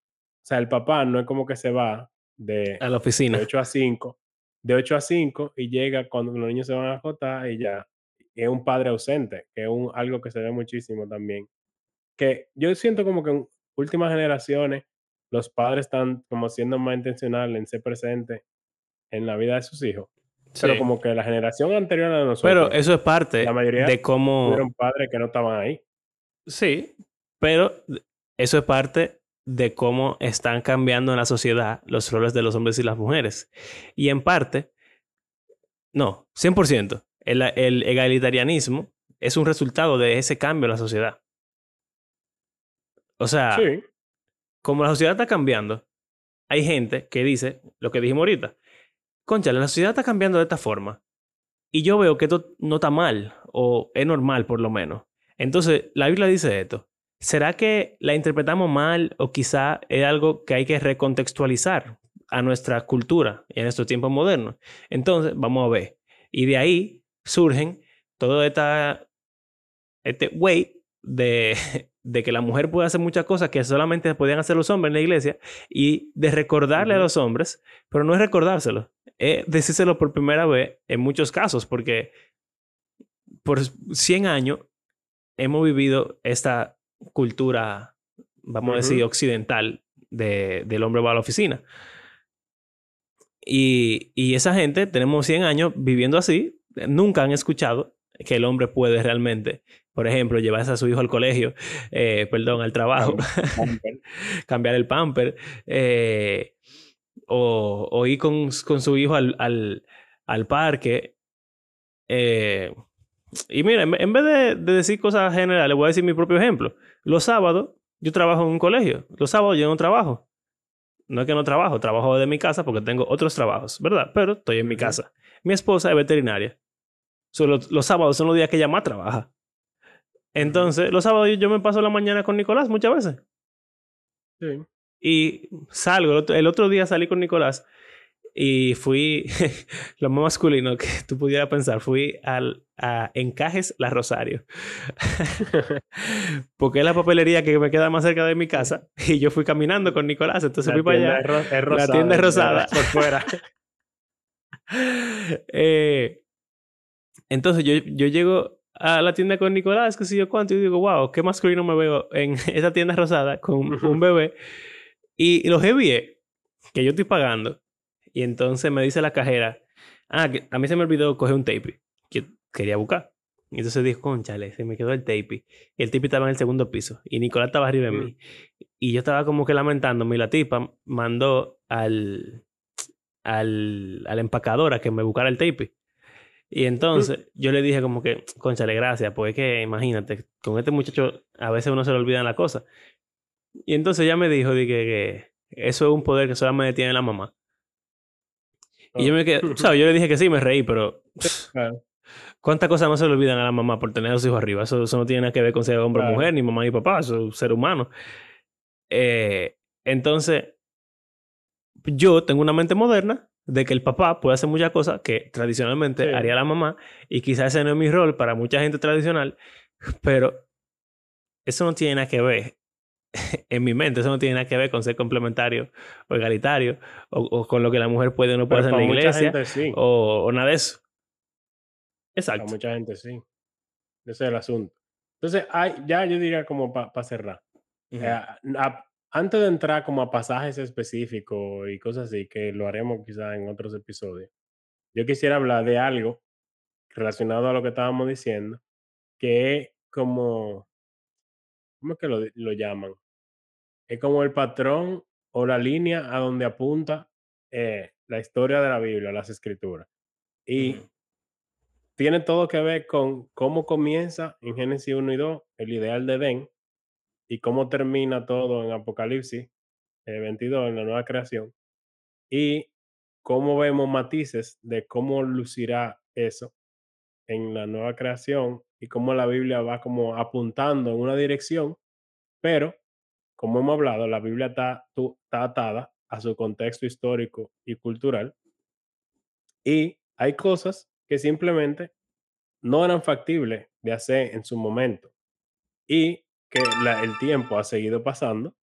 O sea, el papá no es como que se va de, a la oficina. de 8 a 5 de 8 a 5 y llega cuando los niños se van a acotar y ya es un padre ausente, que es un, algo que se ve muchísimo también. Que yo siento como que en últimas generaciones los padres están como siendo más intencionales en ser presentes en la vida de sus hijos. Pero como que la generación anterior a nosotros. Pero eso es parte la mayoría de cómo. Fueron padres que no estaban ahí. Sí, pero eso es parte de cómo están cambiando en la sociedad los roles de los hombres y las mujeres. Y en parte, no, 100%, el, el egalitarianismo es un resultado de ese cambio en la sociedad. O sea, como la sociedad está cambiando, hay gente que dice lo que dijimos ahorita. Concha, la sociedad está cambiando de esta forma. Y yo veo que esto no está mal, o es normal por lo menos. Entonces, la Biblia dice esto. ¿Será que la interpretamos mal o quizá es algo que hay que recontextualizar a nuestra cultura y en estos tiempos modernos? Entonces, vamos a ver. Y de ahí surgen todo esta, este way de, de que la mujer puede hacer muchas cosas que solamente podían hacer los hombres en la iglesia y de recordarle a los hombres, pero no es recordárselo, es decírselo por primera vez en muchos casos, porque por 100 años hemos vivido esta cultura, vamos a decir, occidental de, del hombre va a la oficina. Y, y, esa gente, tenemos 100 años viviendo así, nunca han escuchado que el hombre puede realmente, por ejemplo, llevarse a su hijo al colegio, eh, perdón, al trabajo, cambiar el pamper, eh, o, o, ir con, con, su hijo al, al, al parque. Eh, y mira, en, vez de, decir cosas generales, voy a decir mi propio ejemplo. Los sábados, yo trabajo en un colegio. Los sábados yo no trabajo. No es que no trabajo, trabajo de mi casa porque tengo otros trabajos, ¿verdad? Pero estoy en mi casa. Mi esposa es veterinaria. Solo, los sábados son los días que ella más trabaja. Entonces, los sábados yo me paso la mañana con Nicolás muchas veces. Sí. Y salgo, el otro día salí con Nicolás y fui, lo más masculino que tú pudieras pensar, fui al, a Encajes La Rosario. Porque es la papelería que me queda más cerca de mi casa. Y yo fui caminando con Nicolás, entonces fui para allá. la tienda es rosada. Por fuera. eh, entonces yo, yo llego a la tienda con Nicolás, que sé yo cuánto, y digo, wow, qué masculino me veo en esa tienda rosada con un bebé. Y, los heavy que yo estoy pagando y entonces me dice la cajera, Ah, a mí se me olvidó coger un tape que quería buscar. Y entonces dijo, conchale, se me quedó el tape. Y el tape estaba en el segundo piso. Y Nicolás estaba arriba de mí. Y yo estaba como que lamentándome. Y la tipa mandó al, al, a la empacadora que me buscara el tape. Y entonces mm. yo le dije como que, conchale, gracias, pues es que imagínate, con este muchacho a veces uno se le olvida la cosa. Y entonces ella me dijo dije, que eso es un poder que solamente tiene la mamá. Y yo me quedé, sea, yo le dije que sí, me reí, pero... ¿Cuántas cosas no se le olvidan a la mamá por tener a sus hijos arriba? Eso, no tiene nada que ver con ser hombre o mujer, ni mamá ni papá, eso es ser humano. Eh, entonces, yo tengo una mente moderna de que el papá puede hacer muchas cosas que tradicionalmente haría la mamá y quizás ese no es mi rol para mucha gente tradicional, pero eso no tiene nada que ver en mi mente, eso no tiene nada que ver con ser complementario o egalitario o, con lo que la mujer puede o no puede hacer en la iglesia o, nada de eso. Exacto. Para mucha gente sí. Ese es el asunto. Entonces, hay, ya yo diría como para cerrar. Eh, antes de entrar como a pasajes específicos y cosas así, que lo haremos quizás en otros episodios, yo quisiera hablar de algo relacionado a lo que estábamos diciendo, que es como, ¿cómo es que lo, lo llaman? Es como el patrón o la línea a donde apunta eh, la historia de la Biblia, las escrituras. Y tiene todo que ver con cómo comienza en Génesis 1 y 2 el ideal de Edén y cómo termina todo en Apocalipsis 22, eh, en la nueva creación. Y cómo vemos matices de cómo lucirá eso en la nueva creación y cómo la Biblia va como apuntando en una dirección, pero como hemos hablado, la Biblia está, está atada a su contexto histórico y cultural. Y hay cosas que simplemente no eran factibles de hacer en su momento. Y que el tiempo ha seguido pasando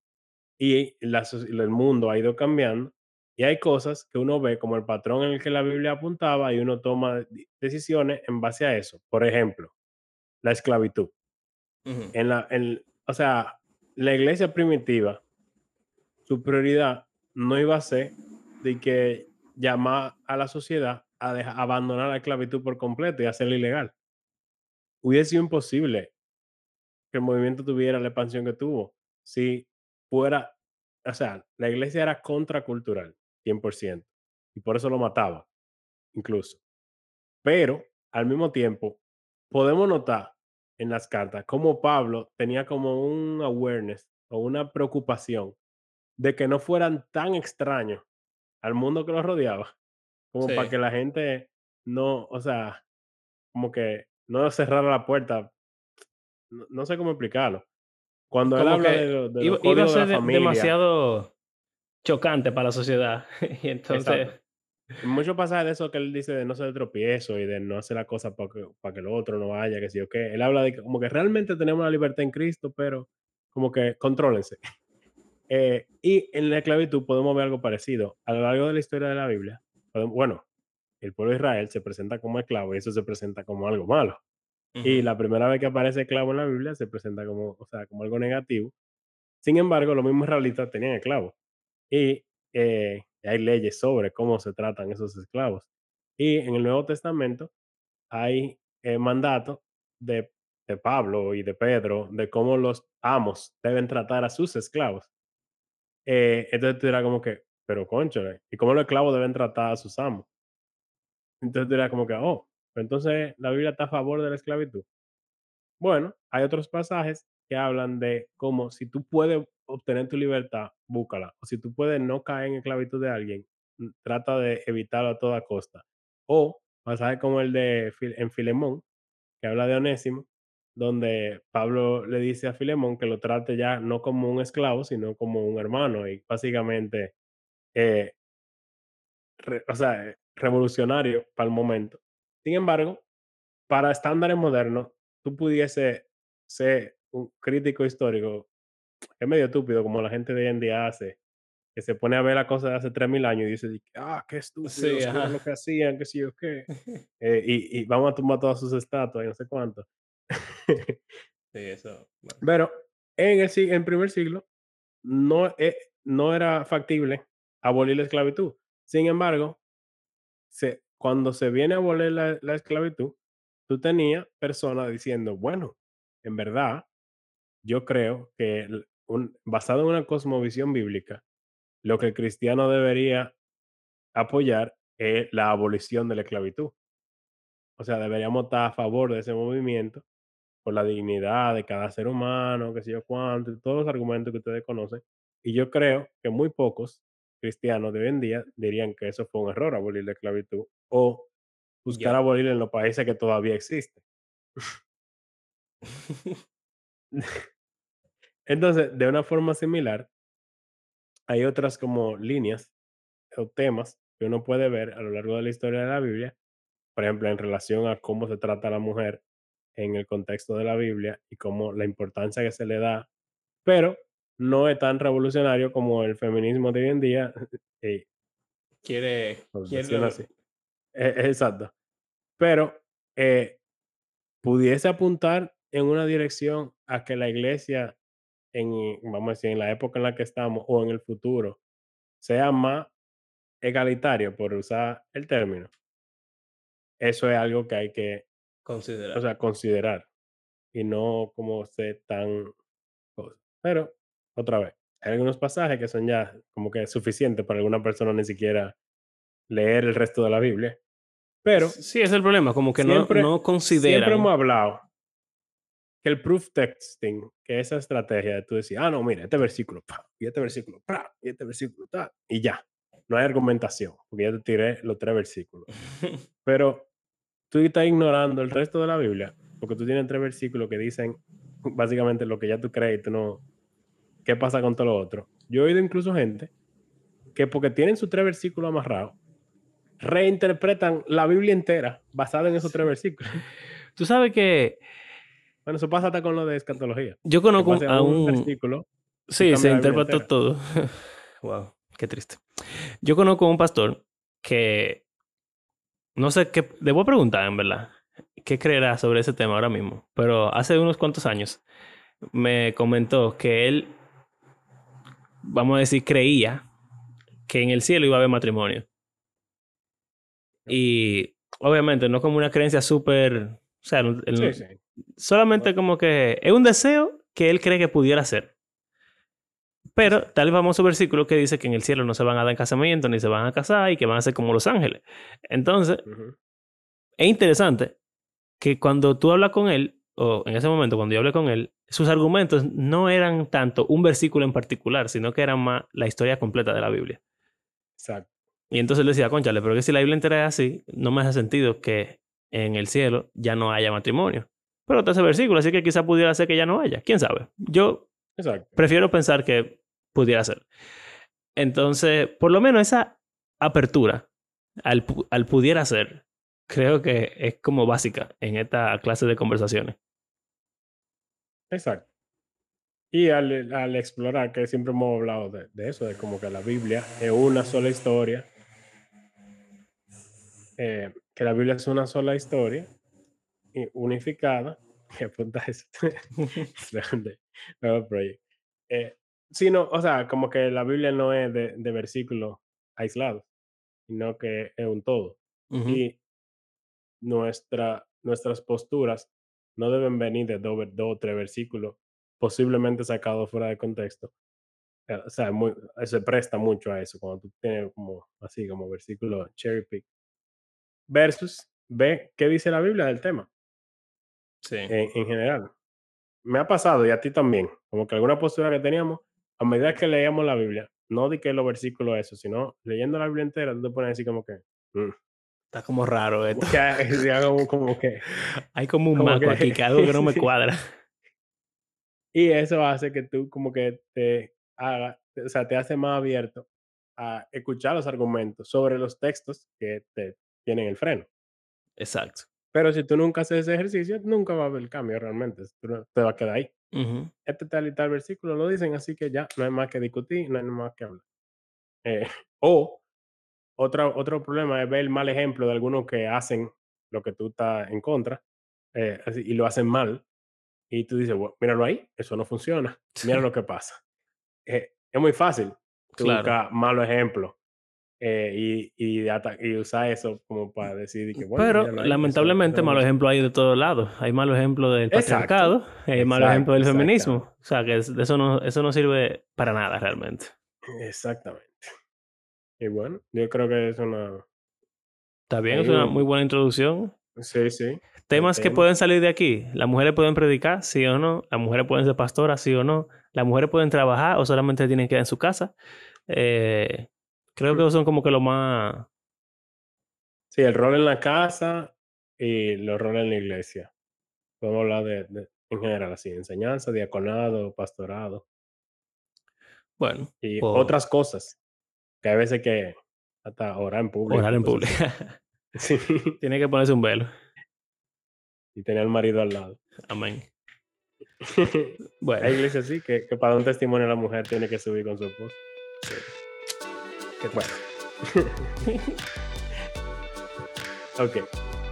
y el mundo ha ido cambiando. Y hay cosas que uno ve como el patrón en el que la Biblia apuntaba y uno toma decisiones en base a eso. Por ejemplo, la esclavitud. en la, o sea, la iglesia primitiva, su prioridad no iba a ser de que llamar a la sociedad a abandonar la esclavitud por completo y hacerla ilegal. Hubiese sido imposible que el movimiento tuviera la expansión que tuvo si fuera, o sea, la iglesia era contracultural, 100%, y por eso lo mataba, incluso. Pero, al mismo tiempo, podemos notar en las cartas cómo Pablo tenía como un awareness o una preocupación de que no fueran tan extraños al mundo que los rodeaba, como para que la gente no, o sea, como que no cerrara la puerta. No, sé cómo explicarlo. Cuando él habla de, de iba, a ser demasiado chocante para la sociedad. y entonces. Muchos pasajes de eso que él dice de no ser tropiezo y de no hacer la cosa para que, para que lo otro no vaya, que sí o qué. Él habla de que como que realmente tenemos la libertad en Cristo, pero como que contrólense. Eh, y en la esclavitud podemos ver algo parecido. A lo largo de la historia de la Biblia, bueno, el pueblo de Israel se presenta como esclavo y eso se presenta como algo malo. Y la primera vez que aparece esclavo en la Biblia se presenta como, o sea, como algo negativo. Sin embargo, los mismos israelitas tenían esclavos. Y eh, hay leyes sobre cómo se tratan esos esclavos. Y en el Nuevo Testamento hay eh, mandatos de, de Pablo y de Pedro de cómo los amos deben tratar a sus esclavos. Eh, entonces tú dirás como que, pero concho, ¿y cómo los esclavos deben tratar a sus amos? Entonces tú dirás como que, oh, entonces la Biblia está a favor de la esclavitud. Bueno, hay otros pasajes que hablan de cómo si tú puedes obtener tu libertad, búscala. O si tú puedes no caer en esclavitud de alguien, trata de evitarlo a toda costa. O pasajes como el de en Filemón, que habla de Onésimo, donde Pablo le dice a Filemón que lo trate ya no como un esclavo, sino como un hermano. Y básicamente, eh, o sea, revolucionario para el momento. Sin embargo, para estándares modernos, tú pudiese ser un crítico histórico, es medio estúpido como la gente de hoy en día hace, que se pone a ver las cosas de hace 3000 años y dice, ah, qué estúpido, sí, lo que hacían, qué sé yo qué. Eh, y, y, vamos a tomar todas sus estatuas y no sé cuánto. sí, eso. Pero en el, en primer siglo no, eh, no era factible abolir la esclavitud. Sin embargo, se, cuando se viene a abolir la, esclavitud, tú tenías personas diciendo, bueno, en verdad, yo creo que basado en una cosmovisión bíblica, lo que el cristiano debería apoyar es la abolición de la esclavitud. O sea, deberíamos estar a favor de ese movimiento por la dignidad de cada ser humano, que sé yo cuánto, todos los argumentos que ustedes conocen. Y yo creo que muy pocos cristianos de hoy en día dirían que eso fue un error abolir la esclavitud o buscar abolir en los países que todavía existen. Entonces, de una forma similar, hay otras como líneas o temas que uno puede ver a lo largo de la historia de la Biblia, por ejemplo, en relación a cómo se trata a la mujer en el contexto de la Biblia y cómo la importancia que se le da, pero no es tan revolucionario como el feminismo de hoy en día. Eh, quiere, quiere así. E, exacto. Pero eh, pudiese apuntar en una dirección a que la iglesia, en, vamos a decir, en la época en la que estamos o en el futuro, sea más egalitario, por usar el término. Eso es algo que hay que considerar. O sea, considerar y no como ser tan... Pero, otra vez, hay algunos pasajes que son ya como que suficientes para alguna persona ni siquiera leer el resto de la Biblia. Pero... Sí, es el problema, como que no, no consideran... Siempre hemos hablado que el proof texting, que esa estrategia de tú decir, ah, no, mira, este versículo, y este versículo, y este versículo, y ya. No hay argumentación, porque ya te tiré los tres versículos. Pero tú estás ignorando el resto de la Biblia, porque tú tienes tres versículos que dicen básicamente lo que ya tú crees y tú no... ¿Qué pasa con todo lo otro? Yo he oído incluso gente que porque tienen sus tres versículos amarrados, reinterpretan la Biblia entera basada en esos tres versículos. Tú sabes que... Bueno, eso pasa hasta con lo de escatología. Yo conozco a un... versículo. Sí, se interpretó todo. wow, qué triste. Yo conozco a un pastor que no sé qué, debo preguntar en verdad, qué creerá sobre ese tema ahora mismo, pero hace unos cuantos años me comentó que él, vamos a decir, creía que en el cielo iba a haber matrimonio. Y obviamente no como una creencia súper, o sea, solamente como que es un deseo que él cree que pudiera ser. Pero tal el famoso versículo que dice que en el cielo no se van a dar en casamiento ni se van a casar y que van a ser como los ángeles. Entonces, es interesante que cuando tú hablas con él, o en ese momento cuando yo hablé con él, sus argumentos no eran tanto un versículo en particular, sino que eran más la historia completa de la Biblia. Exacto. Y entonces él decía, conchale, pero que si la Biblia entera es así, no me hace sentido que en el cielo ya no haya matrimonio. Pero está ese versículo, así que quizá pudiera ser que ya no haya. ¿Quién sabe? Yo prefiero pensar que pudiera ser. Entonces, por lo menos esa apertura al, al pudiera ser, creo que es como básica en esta clase de conversaciones. Exacto. Y al, al explorar, que siempre hemos hablado de, de, eso, de como que la Biblia es una sola historia, eh, que la Biblia es una sola historia unificada, que apunta eso. eh, sino, o sea, como que la Biblia no es de, de versículos aislados, sino que es un todo. Y nuestra, nuestras posturas no deben venir de dos, o tres versículos, posiblemente sacados fuera de contexto. Eh, o sea, muy, se presta mucho a eso, cuando tú tienes como así, como versículo cherry pick. Versus, ve qué dice la Biblia del tema. Sí. En, en general. Me ha pasado, y a ti también, como que alguna postura que teníamos, a medida que leíamos la Biblia, no di que los versículos eso, sino leyendo la Biblia entera, tú te pones así como que... Mm". Está como raro esto. Hay como, que... Hay como un maco aquí, que algo que no me cuadra. Y eso hace que tú como que te haga, o sea, te hace más abierto a escuchar los argumentos sobre los textos que te tienen el freno. Exacto. Pero si tú nunca haces ese ejercicio, nunca va a haber cambio realmente. te va a quedar ahí. Este tal y tal versículo lo dicen, así que ya no hay más que discutir, no hay más que hablar. Eh, o otra, otro problema es ver el mal ejemplo de algunos que hacen lo que tú estás en contra eh, y lo hacen mal. Y tú dices, bueno, míralo ahí, eso no funciona. Mira lo que pasa. Eh, es muy fácil claro. buscar malos ejemplos eh, y, y, y, usar eso como para decir que bueno. Pero lamentablemente malos ejemplos hay de todos lados. Hay malos ejemplos del patriarcado, hay malos ejemplos del feminismo. O sea que eso no, eso no sirve para nada realmente. Exactamente. Y bueno, yo creo que es una. Está bien, es una muy buena introducción. Sí, sí. Temas que pueden salir de aquí. Las mujeres pueden predicar, sí o no. Las mujeres pueden ser pastoras, sí o no. Las mujeres pueden trabajar o solamente tienen que quedar en su casa. Eh, Creo que son como que lo más... Sí, el rol en la casa y los roles en la iglesia. Podemos hablar de, en general así, enseñanza, diaconado, pastorado. Bueno. Y otras cosas. Que a veces que hasta orar en público. Orar en público. sí. Tiene que ponerse un velo. Y tener al marido al lado. Amén. bueno. Hay iglesias así que, que para un testimonio la mujer tiene que subir con su esposo. Sí bueno. ok,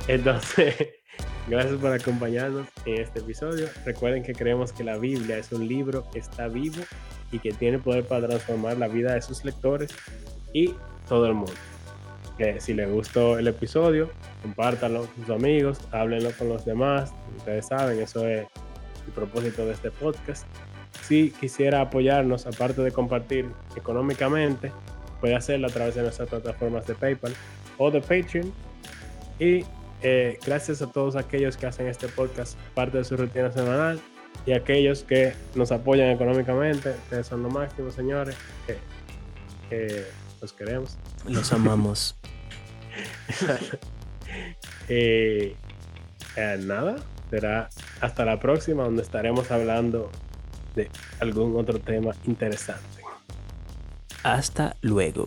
entonces, gracias por acompañarnos en este episodio. Recuerden que creemos que la Biblia es un libro que está vivo y que tiene poder para transformar la vida de sus lectores y todo el mundo. Que si les gustó el episodio, compártanlo con sus amigos, háblenlo con los demás. Ustedes saben, eso es el propósito de este podcast. Si quisiera apoyarnos, aparte de compartir económicamente, puede hacerlo a través de nuestras plataformas de PayPal o de Patreon. Y eh, gracias a todos aquellos que hacen este podcast parte de su rutina semanal y aquellos que nos apoyan económicamente. Ustedes son lo máximo, señores. Que, los queremos. Los amamos. y eh, nada, será hasta la próxima donde estaremos hablando de algún otro tema interesante. Hasta luego.